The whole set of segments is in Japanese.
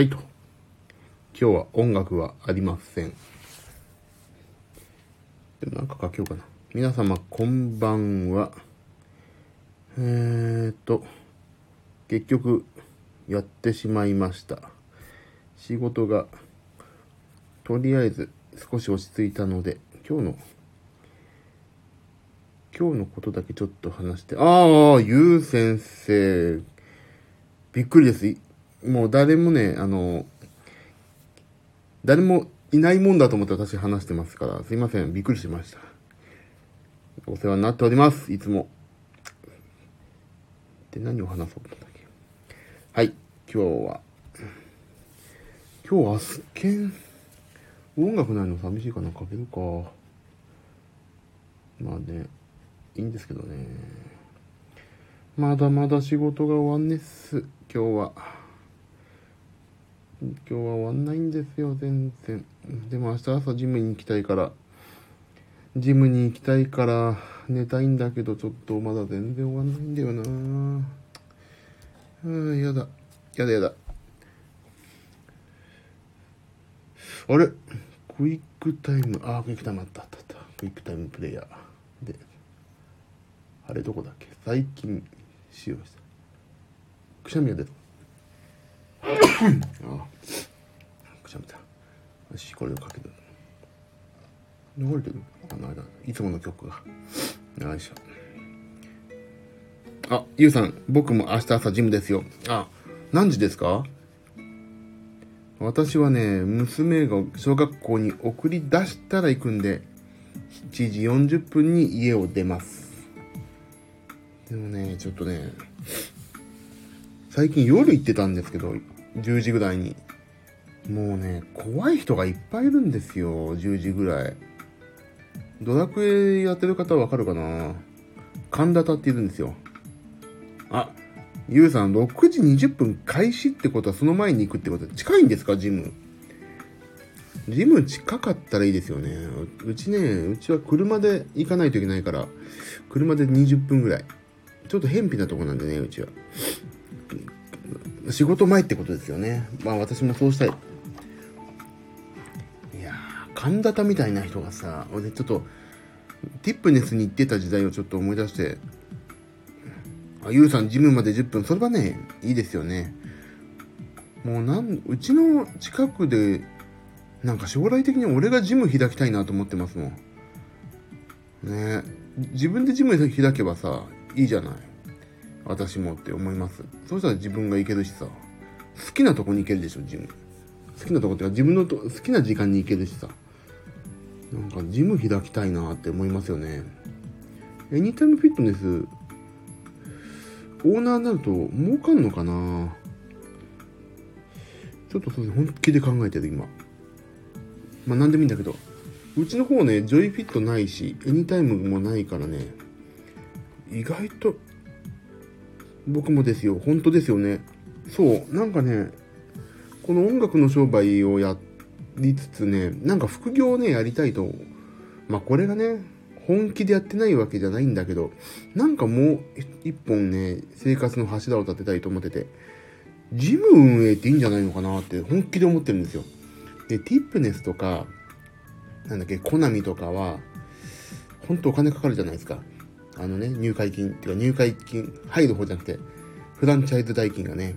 はいと。今日は音楽はありません。でもなんか書けようかな。皆様こんばんは。えーっと、結局、やってしまいました。仕事が、とりあえず少し落ち着いたので、今日の、今日のことだけちょっと話して、ああ、ゆう先生、びっくりです。もう誰もね、あの、誰もいないもんだと思って私話してますから、すいません。びっくりしました。お世話になっております。いつも。で、何を話そうと思ったっけ？はい。今日は、今日はすっけん、音楽ないの寂しいかな？かけるか。まあね、いいんですけどね。まだまだ仕事が終わんねっす。今日は。今日は終わんないんですよ、全然。でも明日朝ジムに行きたいから、ジムに行きたいから寝たいんだけど、ちょっとまだ全然終わんないんだよなうん、やだ。やだやだ。あれ？クイックタイム、あ、クイックタイムあったあったあった。クイックタイムプレイヤー。で、あれどこだっけ？最近使用した。くしゃみが出た。ああくしゃみだ。よしこれをかける流れてる？あ流れたいつもの曲が。よいしょ。あゆうさん僕も明日朝ジムですよ。あ何時ですか？私はね娘が小学校に送り出したら行くんで7時40分に家を出ます。でもねちょっとね最近夜行ってたんですけど、10時ぐらいに。もうね、怖い人がいっぱいいるんですよ、10時ぐらい。ドラクエやってる方はわかるかな？神田田っているんですよ。あ、ゆうさん、6時20分開始ってことはその前に行くってことは近いんですか、ジム？ジム近かったらいいですよね。うちね、うちは車で行かないといけないから、車で20分ぐらい。ちょっと偏僻なとこなんでね、うちは。仕事前ってことですよね。まあ私もそうしたい。いやー、神田田みたいな人がさ、俺ちょっと、ティップネスに行ってた時代をちょっと思い出して、あ、ゆうさんジムまで10分、それはね、いいですよね。もうなん、うちの近くで、なんか将来的に俺がジム開きたいなと思ってますもん。ね自分でジム開けばさ、いいじゃない。私もって思います。そうしたら自分が行けるしさ、好きなとこに行けるでしょ、ジム。好きなとこっていうか自分のと好きな時間に行けるしさ。なんかジム開きたいなって思いますよね。エニタイムフィットネス、オーナーになると儲かんのかな？ちょっとそれ本気で考えてる今。まあ何でもいいんだけど。うちの方ね、ジョイフィットないし、エニタイムもないからね、意外と僕もですよ。本当ですよね。そう。なんかね、この音楽の商売をやりつつね、なんか副業をね、やりたいと。まあこれがね、本気でやってないわけじゃないんだけど、なんかもう一本ね、生活の柱を立てたいと思ってて、ジム運営っていいんじゃないのかなって本気で思ってるんですよ。で、ティップネスとか、なんだっけ、コナミとかは、本当お金かかるじゃないですか。あのね、入会金、っていうか入会金、入る方じゃなくて、フランチャイズ代金がね。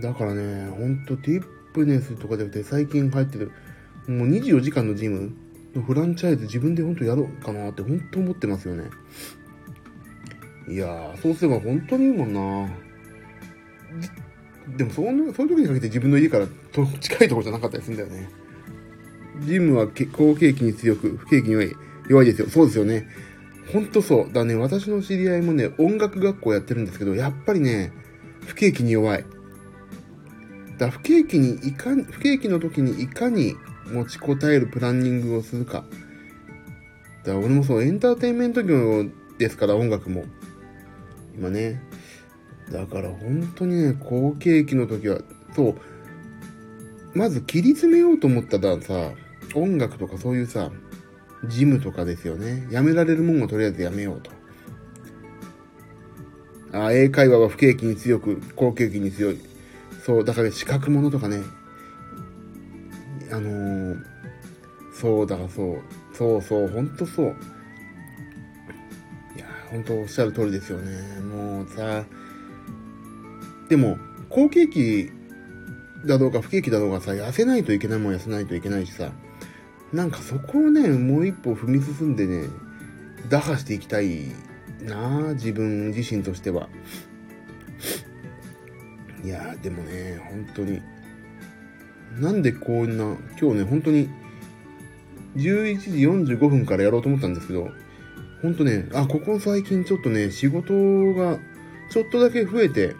だからね、ほんとティップネスとかじゃなくて、最近入ってる、もう24時間のジムのフランチャイズ自分で本当やろうかなって本当思ってますよね。いやー、そうすれば本当にいいもんなでもその、そういう時にかけて自分の家からと近いとこじゃなかったりするんだよね。ジムは好景気に強く、不景気に弱い弱いですよ。そうですよね。ほんとそう。だね、私の知り合いもね、音楽学校やってるんですけど、やっぱりね、不景気に弱い。だ不景気にいかに、不景気の時にいかに持ちこたえるプランニングをするか。だから俺もそう、エンターテインメント業ですから、音楽も。今ね。だから本当にね、好景気の時は、そう、まず切り詰めようと思ったらさ、音楽とかそういうさ、ジムとかですよね。やめられるもんをとりあえずやめようと。あ英会話は不景気に強く、好景気に強い。そう、だから資格ものとかね、あのー、そう、だからそう、そうそう、ほんとそう。いや、ほんとおっしゃる通りですよね。もうさ、でも、好景気だろうか不景気だろうがさ、痩せないといけないもん痩せないといけないしさ、なんかそこをね、もう一歩踏み進んでね、打破していきたいなあ自分自身としては。いやでもね、本当に。なんでこんな、今日ね、本当に、11時45分からやろうと思ったんですけど、本当ね、あ、ここ最近ちょっとね、仕事がちょっとだけ増えて、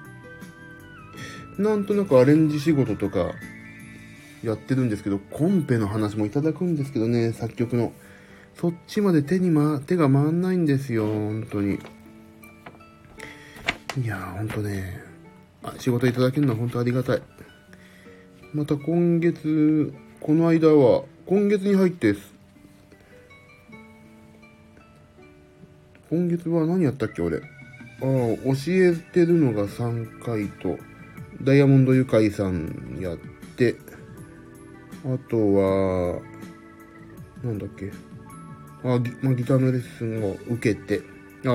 なんとなくアレンジ仕事とかやってるんですけど、コンペの話もいただくんですけどね、作曲の。そっちまで手に、ま、手が回んないんですよ、本当に。いやー、ほんとね、仕事いただけるのは本当ありがたい。また今月、この間は、今月に入って、今月は何やったっけ、俺。ああ、教えてるのが3回と、ダイヤモンドユカイさんやって、あとは、なんだっけ。あギ,、まあ、ギターのレッスンを受けて、あ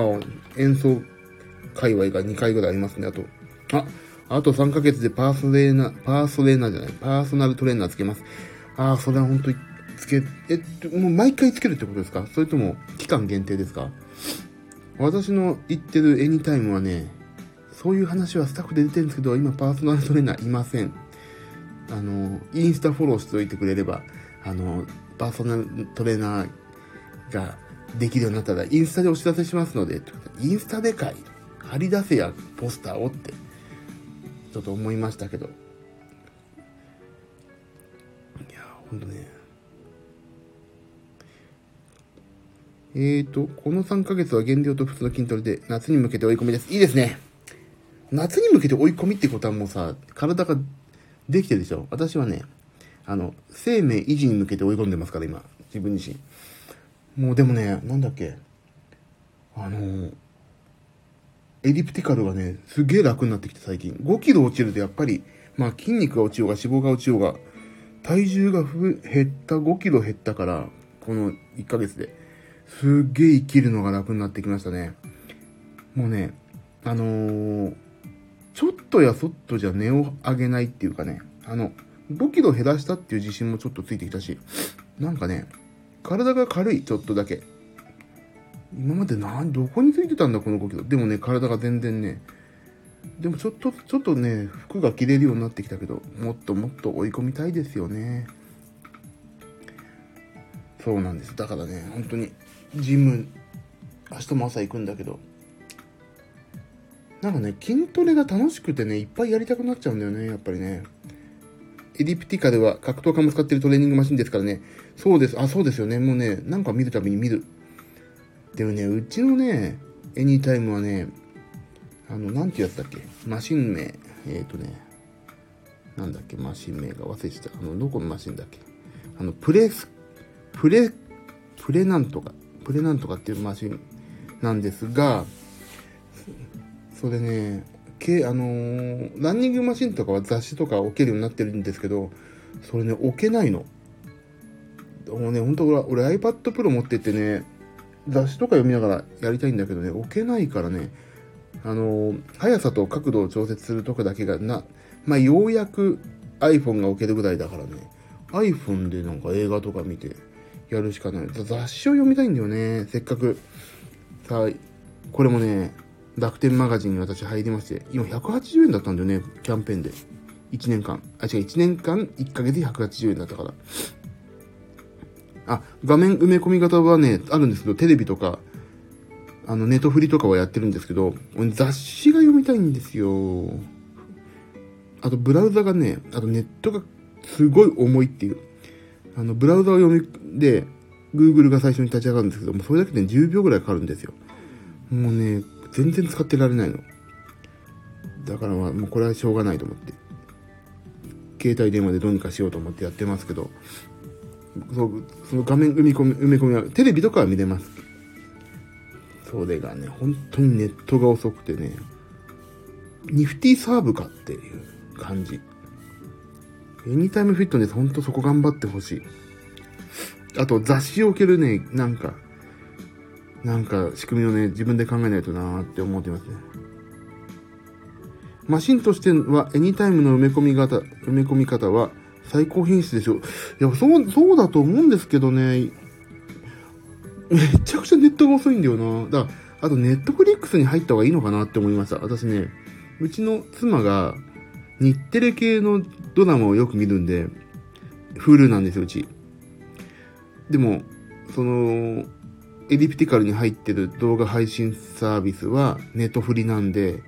演奏界隈が2回ぐらいありますね。あと、あ、あと3ヶ月でパーソレーナ、パーソレーナじゃない、パーソナルトレーナーつけます。ああ、それは本当につけ、え、もう毎回つけるってことですか？それとも期間限定ですか？私の言ってるエニタイムはね、そういう話はスタッフで出てるんですけど、今パーソナルトレーナーいません。あの、インスタフォローしておいてくれれば、あの、パーソナルトレーナーができるようになったら、インスタでお知らせしますので、インスタでかい、貼り出せや、ポスターをって、ちょっと思いましたけど。いや、ほんとね。えーと、この3ヶ月は減量と普通の筋トレで、夏に向けて追い込みです。いいですね。夏に向けて追い込みってことはもうさ、体ができてるでしょ。私はね、あの、生命維持に向けて追い込んでますから、今。自分自身。もうでもね、なんだっけ。あの、エリプティカルがね、すげえ楽になってきて最近。5キロ落ちるとやっぱり、まあ筋肉が落ちようが脂肪が落ちようが、体重が減った、5キロ減ったから、この1ヶ月で。すっげえ生きるのが楽になってきましたね。もうね、あのー、ちょっとやそっとじゃ値を上げないっていうかね、あの、5キロ減らしたっていう自信もちょっとついてきたし、なんかね、体が軽い、ちょっとだけ。今までな、どこについてたんだ、この5キロ。でもね、体が全然ね、でもちょっと、ちょっとね、服が着れるようになってきたけど、もっともっと追い込みたいですよね。そうなんです。だからね、本当に、ジム、明日も朝行くんだけど、なんかね、筋トレが楽しくてね、いっぱいやりたくなっちゃうんだよね、やっぱりね。エリプティカでは格闘家も使ってるトレーニングマシンですからね。そうです。あ、そうですよね。もうね、なんか見るたびに見る。でもね、うちのね、エニータイムはね、あの、なんていうやつだっけ？マシン名。えっ、ー、とね、なんだっけ？マシン名が忘れてた。あの、どこのマシンだっけ？あの、プレス、プレ、プレなんとか、プレなんとかっていうマシンなんですが、それね、け、あのー、ランニングマシンとかは雑誌とか置けるようになってるんですけど、それね、置けないの。もうね、ほんと俺、俺 iPad Pro 持ってってね、雑誌とか読みながらやりたいんだけどね、置けないからね、あのー、速さと角度を調節するとこだけがな、まあ、ようやく iPhone が置けるぐらいだからね、iPhone でなんか映画とか見てやるしかない。雑誌を読みたいんだよね、せっかく。さあ、これもね、楽天マガジンに私入りまして、今180円だったんだよね、キャンペーンで。1年間。あ、違う、1年間1ヶ月で180円だったから。あ、画面埋め込み型はね、あるんですけど、テレビとか、あの、ネットフリとかはやってるんですけど、雑誌が読みたいんですよ。あと、ブラウザがね、あとネットがすごい重いっていう。あの、ブラウザを読み、で、Google が最初に立ち上がるんですけどもう、それだけで10秒ぐらいかかるんですよ。もうね、全然使ってられないの。だからまあ、もうこれはしょうがないと思って。携帯電話でどうにかしようと思ってやってますけど、そうその画面埋め込み、埋め込みは、テレビとかは見れます。それがね、本当にネットが遅くてね、ニフティサーブかっていう感じ。エニタイムフィットネス、ほんとそこ頑張ってほしい。あと、雑誌を受けるね、なんか、なんか仕組みをね、自分で考えないとなーって思ってますね。マシンとしては、エニタイムの埋め込み方、埋め込み方は最高品質でしょう。いや、そう、そうだと思うんですけどね、めちゃくちゃネットが遅いんだよな。だから、あとネットフリックスに入った方がいいのかなって思いました。私ね、うちの妻が日テレ系のドラマをよく見るんで、フルなんですよ、うち。でも、その、エリプティカルに入ってる動画配信サービスはネットフリなんで、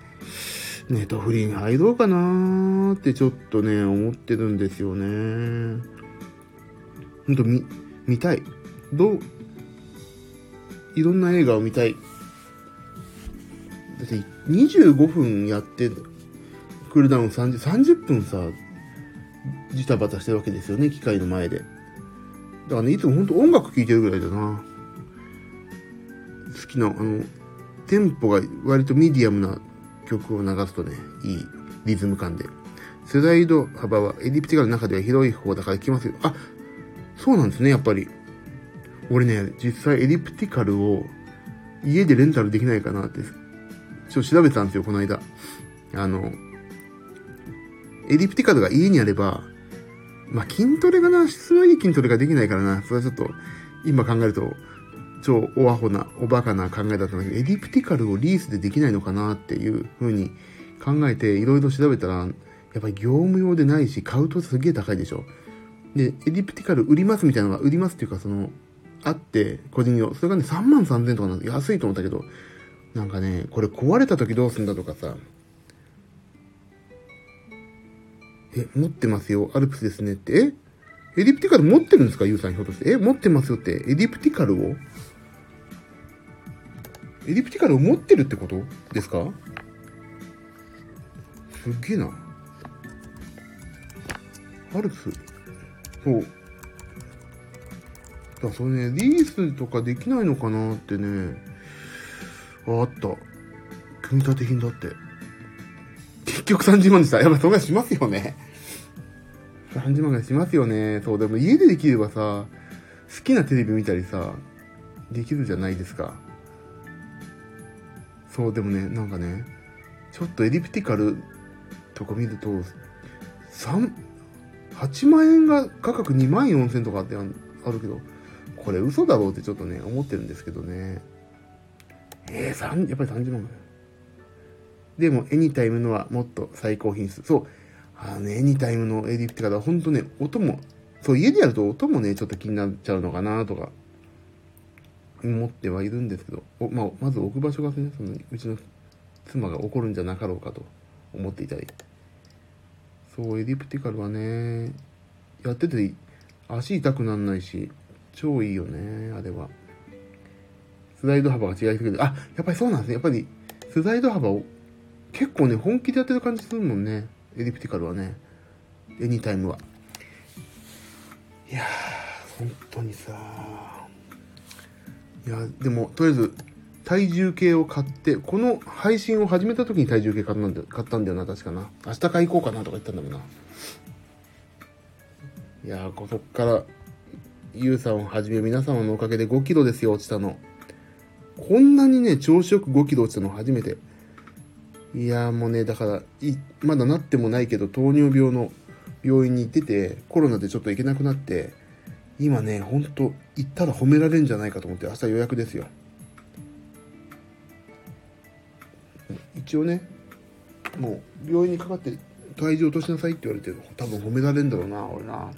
ネットフリに入ろうかなーってちょっとね、思ってるんですよね。ほんと見、見たい。どう、いろんな映画を見たい。だって25分やって、クールダウン30、30分さ、ジタバタしてるわけですよね、機械の前で。だからね、いつもほんと音楽聴いてるぐらいだな。好きな、あの、テンポが割とミディアムな曲を流すとね、いいリズム感で。スライド幅はエリプティカルの中では広い方だから来ますよ。あ、そうなんですね、やっぱり。俺ね、実際エリプティカルを家でレンタルできないかなって、ちょっと調べたんですよ、この間。あの、エリプティカルが家にあれば、まあ、筋トレがな、質のいい筋トレができないからな、それはちょっと、今考えると、超おアホな、おバカな考えだったんだけど、エリプティカルをリースでできないのかなっていう風に考えて、いろいろ調べたら、やっぱり業務用でないし、買うとすげえ高いでしょ。で、エリプティカル売りますみたいなのが、売りますっていうか、その、あって、個人用。それがね、3万3000とかなんで安いと思ったけど、なんかね、これ壊れた時どうすんだとかさ、え、持ってますよ、アルプスですねって、えエリプティカル持ってるんですか？ユウさんひょっとして。え、持ってますよって、エリプティカルを？エリプティカルを持ってるってこと？ですか？すげえな。アルプス。そう。だそれね、リースとかできないのかなってね。あ、あった。組み立て品だって。結局30万でした。やっぱそんなしますよね。30万ぐらいしますよね。そう、でも家でできればさ、好きなテレビ見たりさ、できるじゃないですか。そう、でもね、なんかね、ちょっとエリプティカルとか見ると、3、8万円が価格2万4000とかってあるけど、これ嘘だろうってちょっとね、思ってるんですけどね。えー、やっぱり30万でも、エニタイムのはもっと最高品質。そう。あのね、エニタイムのエディプティカだ、ほんとね、音も、そう、家でやると音もね、ちょっと気になっちゃうのかなとか、思ってはいるんですけど、まあ、まず置く場所がね、その、うちの妻が怒るんじゃなかろうかと思っていたり。そう、エディプティカルはね、やってて足痛くなんないし、超いいよね、あれは。スライド幅が違いすぎる。あ、やっぱりそうなんですね。やっぱり、スライド幅を結構ね、本気でやってる感じするもんね。エリプティカルはね。エニタイムは。いやー、本当にさいや、でも、とりあえず、体重計を買って、この配信を始めた時に体重計買ったんだよ買ったんだよな、確かな。明日買い行こうかなとか言ったんだもんな。いやー、そっから、ゆうさんをはじめ皆様のおかげで5キロですよ、落ちたの。こんなにね、調子よく5キロ落ちたの初めて。いやもうね、だから、い、まだなってもないけど、糖尿病の病院に行ってて、コロナでちょっと行けなくなって、今ね、ほんと、行ったら褒められるんじゃないかと思って、明日予約ですよ。一応ね、もう、病院にかかって体重落としなさいって言われて、多分褒められるんだろうな、俺な。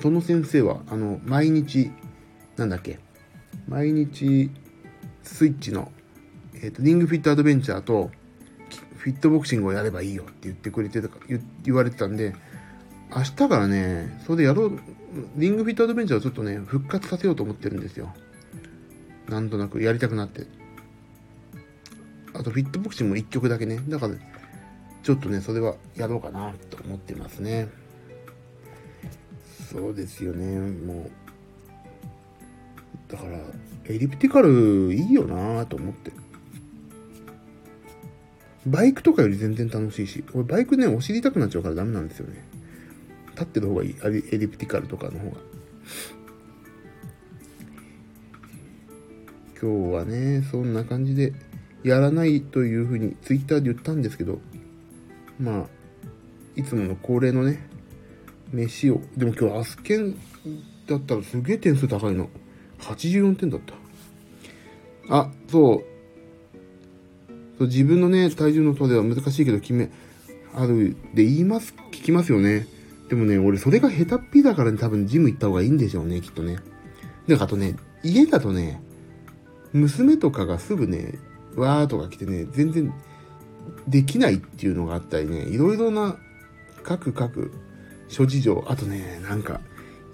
その先生は、あの、毎日、なんだっけ、毎日、スイッチの、えっ、ー、と、リングフィットアドベンチャーと、フィットボクシングをやればいいよって言ってくれてたか、言われてたんで、明日からね、それでやろう、リングフィットアドベンチャーをちょっとね、復活させようと思ってるんですよ。なんとなくやりたくなって。あと、フィットボクシングも1曲だけね。だから、ちょっとね、それはやろうかなと思ってますね。そうですよね、もう。だから、エリプティカルいいよなと思って。バイクとかより全然楽しいし、俺バイクね、お尻痛くなっちゃうからダメなんですよね。立ってる方がいい。エリプティカルとかの方が。今日はね、そんな感じで、やらないというふうにツイッターで言ったんですけど、まあ、いつもの恒例のね、飯を、でも今日アスケンだったらすげえ点数高いの。84点だった。あ、そう。そう自分のね、体重のとでは難しいけど決め、あるで言います、聞きますよね。でもね、俺それが下手っぴだからね、多分ジム行った方がいいんでしょうね、きっとね。で、あとね、家だとね、娘とかがすぐね、わーとか来てね、全然できないっていうのがあったりね、いろいろな各各諸事情、あとね、なんか、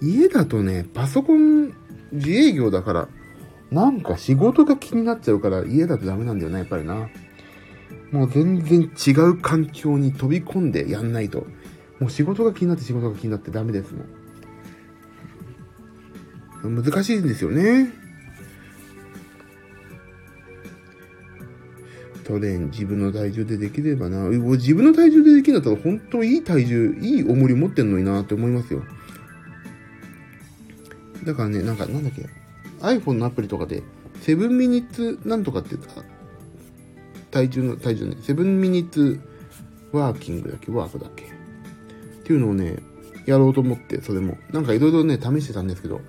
家だとね、パソコン自営業だから、なんか仕事が気になっちゃうから家だとダメなんだよね、やっぱりな。もう全然違う環境に飛び込んでやんないと。もう仕事が気になって仕事が気になってダメですもん。難しいんですよね。トレン自分の体重でできればな。自分の体重でできるんだったら本当いい体重、いい重り持ってんのになって思いますよ。だからね、なんかなんだっけ。iPhone のアプリとかで、セブンミニッツなんとかって体重の、体重ね、セブンミニッツワーキングだっけ？ワークだっけ？っていうのをね、やろうと思って、それも。なんかいろいろね、試してたんですけど、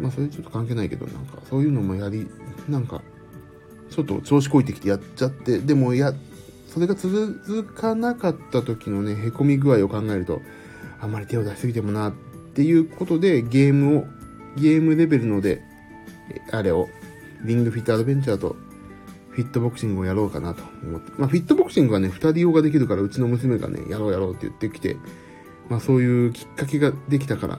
まあそれちょっと関係ないけど、なんかそういうのもやり、なんか、ちょっと調子こいてきてやっちゃって、でもや、それが続かなかった時のね、凹み具合を考えると、あんまり手を出しすぎてもなっていうことで、ゲームをゲームレベルので、あれを、リングフィットアドベンチャーとフィットボクシングをやろうかなと思って。まあ、フィットボクシングはね、二人用ができるから、うちの娘がね、やろうやろうって言ってきて、まあ、そういうきっかけができたから、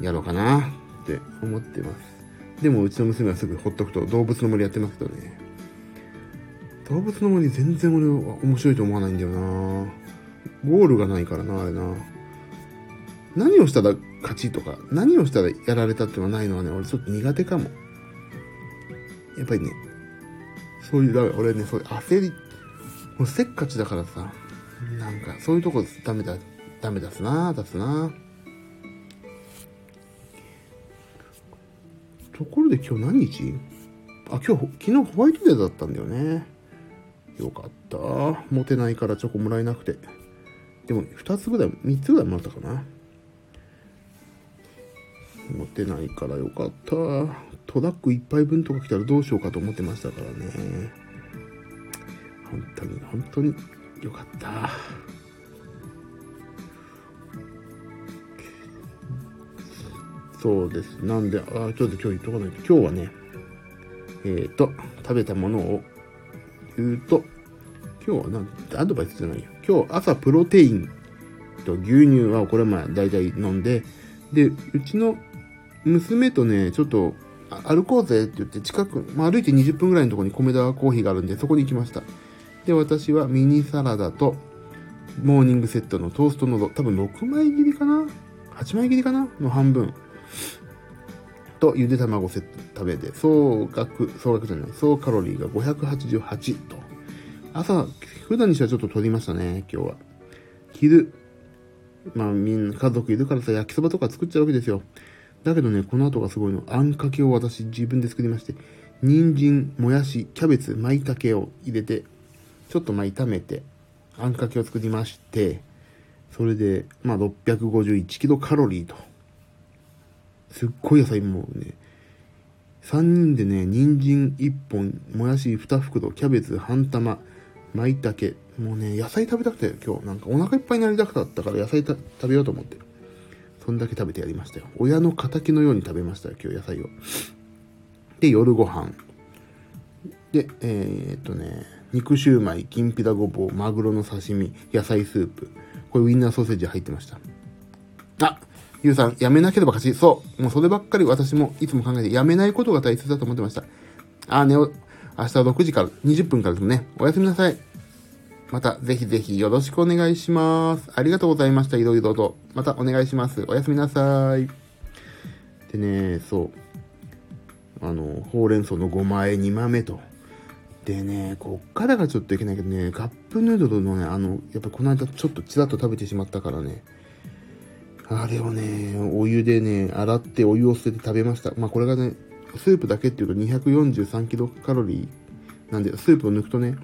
やろうかなって思ってます。でも、うちの娘はすぐほっとくと動物の森やってますけどね。動物の森全然俺は面白いと思わないんだよなゴールがないからな、あれな。何をしたら勝ちとか、何をしたらやられたってのはないのはね、俺ちょっと苦手かも。やっぱりね、そういう、俺ね、そういう焦り、もうせっかちだからさ、なんか、そういうとこダメだ、ダメ出すな出すなところで今日何日？あ、今日、昨日ホワイトデーだったんだよね。よかった。モテないからチョコもらえなくて。でも、2つぐらい、3つぐらいもらったかな。持てないからよかった。トラック1杯分とか来たらどうしようかと思ってましたからね。本当に、本当によかった。そうです。なんで、あ、ちょっと今日言っとかないと。今日はね、えっ、ー、と、食べたものを言うと、今日はなんアドバイスじゃないよ。今日朝プロテインと牛乳はこれまあ大体飲んで、で、うちの娘とね、ちょっと、歩こうぜって言って近く、まあ、歩いて20分ぐらいのところに米田コーヒーがあるんで、そこに行きました。で、私はミニサラダと、モーニングセットのトーストのど多分6枚切りかな ?8 枚切りかな？の半分。と、ゆで卵セット食べて、総額、総額じゃない、総カロリーが588と。朝、普段にしてはちょっと取りましたね、今日は。昼、まあみんな家族いるからさ、焼きそばとか作っちゃうわけですよ。だけどね、この後がすごいの。あんかけを私自分で作りまして、人参、もやし、キャベツ、舞茸を入れて、ちょっとまあ炒めて、あんかけを作りまして、それで、まあ651キロカロリーと。すっごい野菜もね、3人でね、人参1本、もやし2袋、キャベツ半玉、舞茸。もうね、野菜食べたくて、今日なんかお腹いっぱいになりたくなったから野菜食べようと思って。そんだけ食べてやりましたよ。親の仇のように食べましたよ、今日野菜を。で、夜ご飯。で、えー、っとね、肉シューマイ、きんぴらごぼう、マグロの刺身、野菜スープ。これウインナーソーセージ入ってました。あゆうさん、やめなければ勝ち。そう。もうそればっかり私もいつも考えて、やめないことが大切だと思ってました。あ、ね、明日6時から、20分からですね。おやすみなさい。またぜひぜひよろしくお願いします。ありがとうございました。いろいろと。またお願いします。おやすみなさい。でね、そう。あの、ほうれん草の5枚2豆と。でね、こっからがちょっといけないけどね、カップヌードルのね、あの、やっぱこの間ちょっとちらっと食べてしまったからね、あれをね、お湯でね、洗ってお湯を捨てて食べました。まあこれがね、スープだけっていうと243キロカロリーなんで、スープを抜くとね、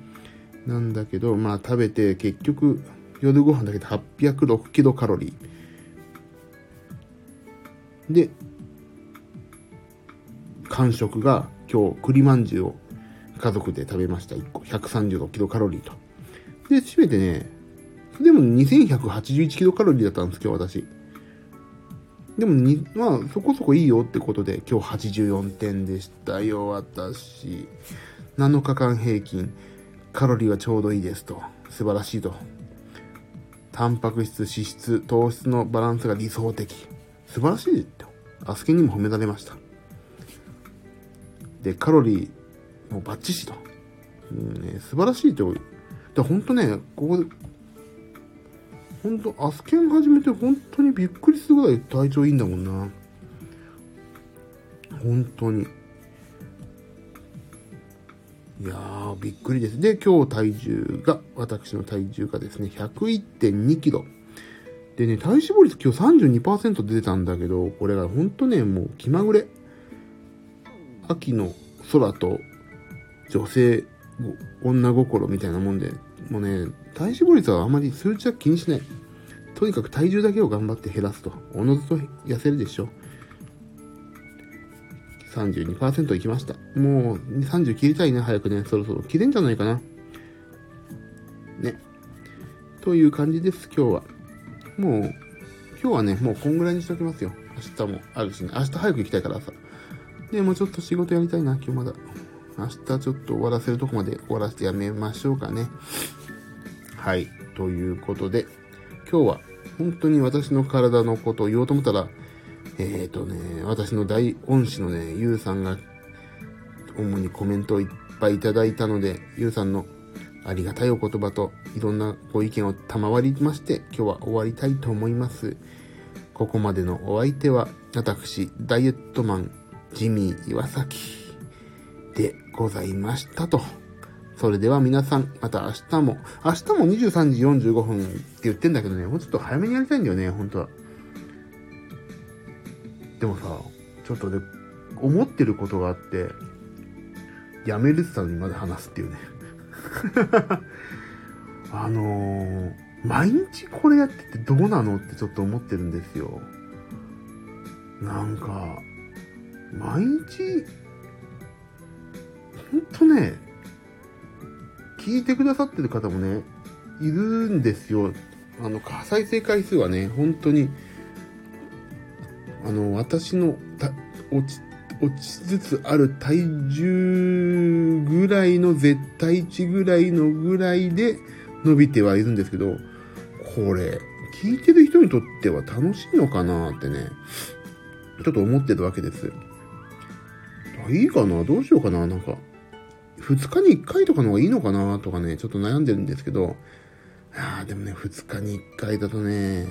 なんだけど、まあ食べて結局夜ご飯だけで806キロカロリー。で、完食が今日栗まんじゅうを家族で食べました。1個136キロカロリーと。で、締めてね、でも2181キロカロリーだったんです、今日私。でもに、まあ、そこそこいいよってことで、今日84点でしたよ、私。7日間平均、カロリーはちょうどいいですと。素晴らしいと。タンパク質、脂質、糖質のバランスが理想的。素晴らしいと。アスケにも褒められました。で、カロリーもバッチシと。うんね、素晴らしいと。で、ほんとね、ここで、本当アスケン始めて本当にびっくりするぐらい体調いいんだもんな。本当に。いやー、びっくりです。で、今日体重が、私の体重がですね、101.2キロ。でね、体脂肪率今日32%出てたんだけど、これが本当ね、もう気まぐれ。秋の空と女性、女心みたいなもんで、もうね、体脂肪率はあまり数値は気にしない。とにかく体重だけを頑張って減らすと。おのずと痩せるでしょ。32%いきました。もう30切りたいね、早くね。そろそろ切れんじゃないかな。ね。という感じです、今日は。もう、今日はね、もうこんぐらいにしておきますよ。明日もあるしね。明日早く行きたいからさ。で、もうちょっと仕事やりたいな、今日まだ。明日ちょっと終わらせるとこまで終わらせてやめましょうかね。はい。ということで、今日は本当に私の体のことを言おうと思ったら、えっ、ー、とね、私の大恩師のね、ゆうさんが、主にコメントをいっぱいいただいたので、ゆうさんのありがたいお言葉といろんなご意見を賜りまして、今日は終わりたいと思います。ここまでのお相手は、私、ダイエットマン、ジミー岩崎でございましたと。それでは皆さん、また明日も、明日も23時45分って言ってんだけどね、もうちょっと早めにやりたいんだよね、本当は。でもさ、ちょっとね、思ってることがあって、やめるって言ったのにまだ話すっていうね。あのー、毎日これやっててどうなのってちょっと思ってるんですよ。なんか、毎日、ほんとね、聞いてくださってる方もね、いるんですよ。あの、再生回数はね、本当に、あの、私の落ち、落ちつつある体重ぐらいの絶対値ぐらいのぐらいで伸びてはいるんですけど、これ、聞いてる人にとっては楽しいのかなってね、ちょっと思ってるわけです。いいかな？どうしようかな？なんか、2日に1回とかの方がいいのかな？とかね、ちょっと悩んでるんですけど、ああ、でもね、2日に1回だとね、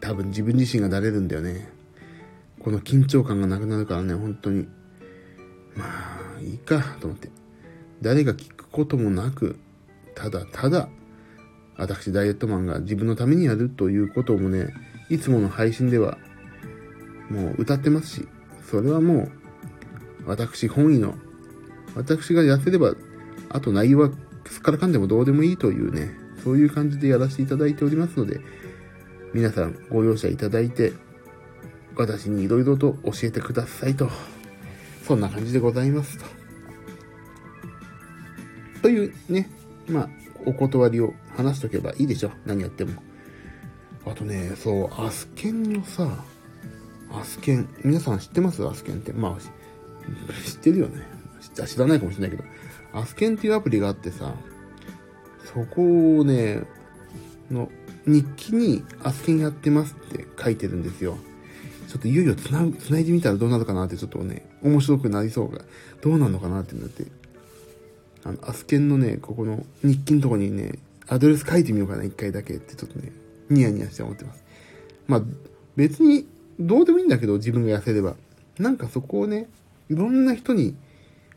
多分自分自身が慣れるんだよね。この緊張感がなくなるからね、本当に。まあ、いいか、と思って。誰が聞くこともなく、ただただ、私、ダイエットマンが自分のためにやるということもね、いつもの配信では、もう歌ってますし、それはもう、私本位の私が痩せれば、あと内容はすっからかんでもどうでもいいというね、そういう感じでやらせていただいておりますので、皆さんご容赦いただいて、私に色々と教えてくださいと。そんな感じでございますと。というね、まあ、お断りを話しとけばいいでしょ。何やっても。あとね、そう、アスケンのさ、アスケン、皆さん知ってます？アスケンって。まあ、知ってるよね。知らないかもしれないけど、アスケンっていうアプリがあってさ、そこをね、の日記にアスケンやってますって書いてるんですよ。ちょっといよいよつな、つないでみたらどうなるかなってちょっとね、面白くなりそうが、どうなのかなってなって、あの、アスケンのね、ここの日記のとこにね、アドレス書いてみようかな、一回だけってちょっとね、ニヤニヤして思ってます。まあ、別にどうでもいいんだけど、自分が痩せれば。なんかそこをね、いろんな人に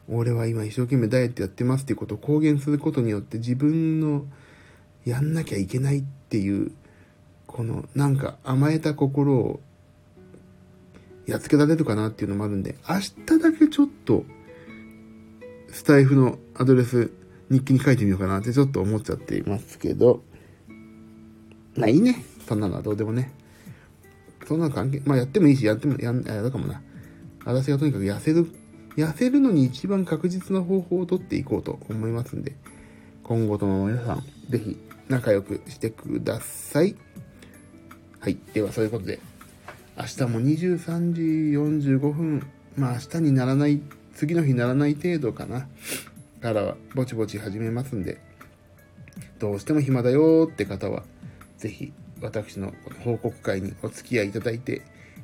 俺は今一生懸命ダイエットやってますっていうことを公言することによって自分のやんなきゃいけないっていうこのなんか甘えた心をやっつけられるかなっていうのもあるんで明日だけちょっとスタイフのアドレス日記に書いてみようかなってちょっと思っちゃっていますけど。まあいいね。そんなのはどうでもね。そんな関係まあやってもいいしやってもやんやだかもな。私がとにかく痩せる痩せるのに一番確実な方法をとっていこうと思いますんで、今後とも皆さん、ぜひ仲良くしてください。はい。では、そういうことで、明日も23時45分、まあ明日にならない、次の日ならない程度かな、からはぼちぼち始めますんで、どうしても暇だよって方は、ぜひ私の報告会にお付き合いいただいて、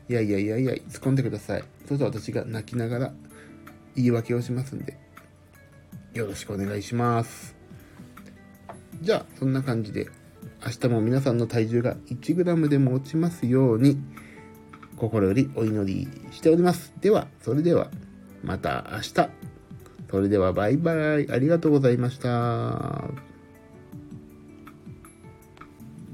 いやいやいやいや、突っ込んでください。それと私が泣きながら言い訳をしますんで、よろしくお願いします。じゃあ、そんな感じで、明日も皆さんの体重が 1g でも落ちますように、心よりお祈りしております。では、それでは、また明日。それではバイバイ。ありがとうございました。